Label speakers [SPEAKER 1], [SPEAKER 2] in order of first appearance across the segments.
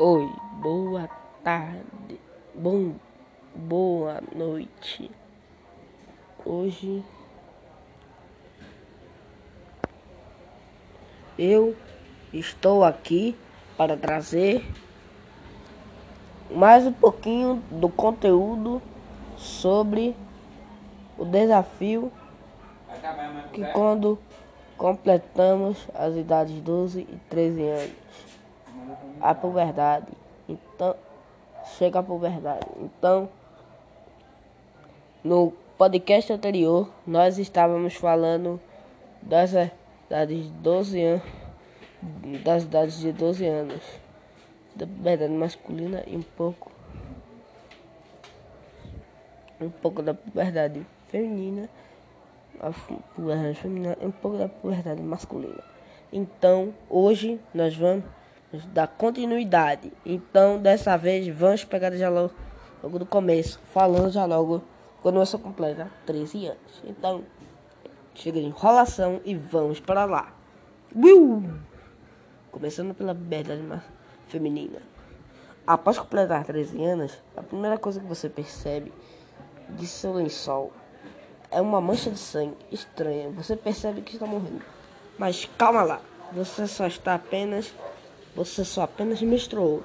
[SPEAKER 1] Oi, boa tarde, bom, boa noite. Hoje eu estou aqui para trazer mais um pouquinho do conteúdo sobre o desafio que quando completamos as idades 12 e 13 anos a puberdade. Então, chega a puberdade. Então, no podcast anterior, nós estávamos falando das idades de 12 anos, das idades de 12 anos, da puberdade masculina e um pouco um pouco da puberdade feminina, a puberdade feminina e um pouco da puberdade masculina. Então, hoje nós vamos da continuidade. Então, dessa vez, vamos pegar já logo, logo do começo, falando já logo quando você completa 13 anos. Então, chega de enrolação e vamos para lá. Uh! Começando pela verdade feminina. Após completar 13 anos, a primeira coisa que você percebe de seu lençol é uma mancha de sangue estranha. Você percebe que está morrendo. Mas calma lá, você só está apenas você só apenas menstruou.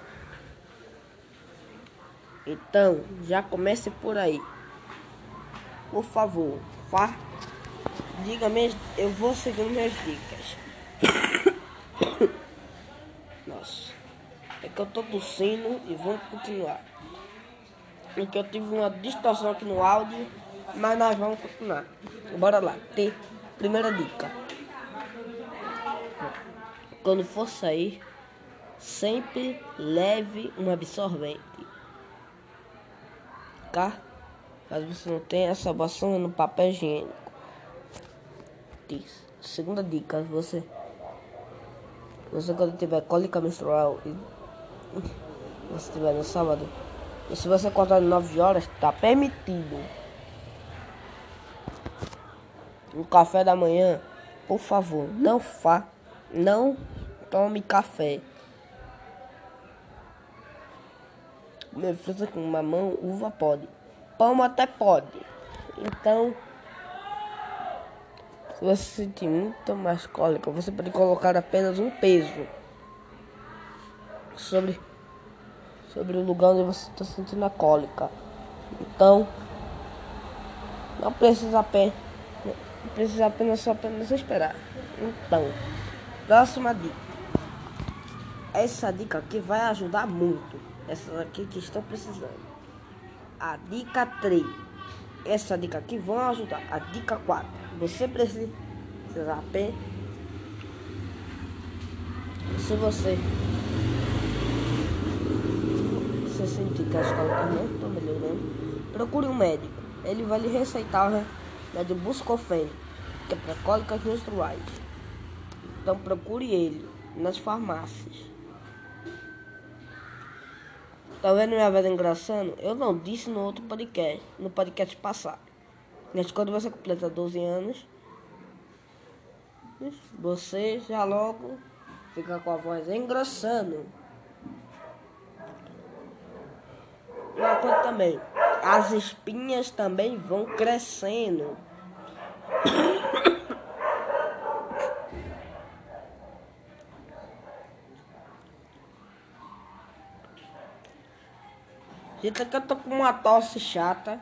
[SPEAKER 1] Então, já comece por aí. Por favor, fa diga-me, eu vou seguir minhas dicas. Nossa, é que eu tô tossindo e vamos continuar. É que eu tive uma distorção aqui no áudio, mas nós vamos continuar. Bora lá. T. Primeira dica. Quando for sair, Sempre leve um absorvente. Tá? Caso você não tenha, salvação no papel higiênico. Segunda dica, você você quando tiver cólica menstrual e você estiver no sábado, e se você acordar de 9 horas, tá permitido. No café da manhã, por favor, não fa, não tome café. Comer fruta com mamão, uva pode. Pão até pode. Então, se você sentir muito mais cólica, você pode colocar apenas um peso sobre, sobre o lugar onde você está sentindo a cólica. Então, não precisa apenas, precisa apenas só apenas esperar. Então, próxima dica. Essa dica aqui vai ajudar muito essas aqui que estão precisando. A dica 3. Essa dica aqui vão ajudar. A dica 4. Você precisa saber se você se sentir que as cólicas não estão melhorando, procure um médico. Ele vai lhe receitar o remédio Buscofene, que é para cólicas menstruais. Então procure ele nas farmácias. Tá vendo minha vida engraçando? Eu não disse no outro podcast, no podcast passado. Mas quando você completa 12 anos, você já logo fica com a voz engrossando. Uma coisa também, as espinhas também vão crescendo. Gente, aqui eu tô com uma tosse chata.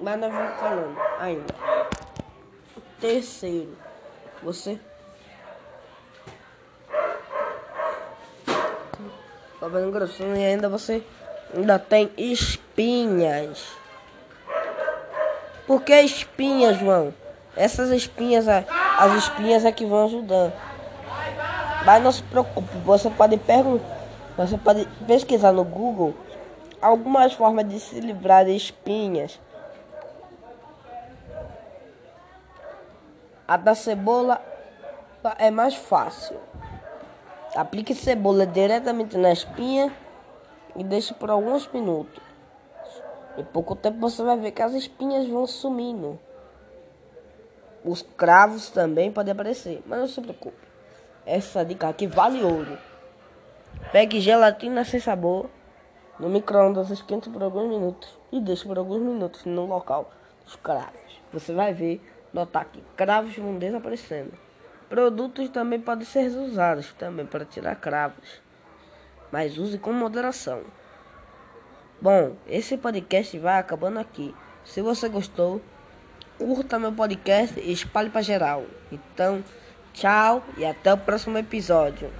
[SPEAKER 1] Mas nós vamos falando ainda. Terceiro, você. Tá vendo grossinho e ainda você ainda tem espinhas. Por que espinhas, João? Essas espinhas, as espinhas é que vão ajudando. Mas não se preocupe, você pode perguntar você pode pesquisar no Google algumas formas de se livrar de espinhas. A da cebola é mais fácil. Aplique cebola diretamente na espinha e deixe por alguns minutos. Em pouco tempo você vai ver que as espinhas vão sumindo. Os cravos também podem aparecer, mas não se preocupe. Essa dica aqui vale ouro. Pegue gelatina sem sabor no micro-ondas, esquente por alguns minutos e deixe por alguns minutos no local dos cravos. Você vai ver, notar que cravos vão desaparecendo. Produtos também podem ser usados também para tirar cravos, mas use com moderação. Bom, esse podcast vai acabando aqui. Se você gostou, curta meu podcast e espalhe para geral. Então, tchau e até o próximo episódio.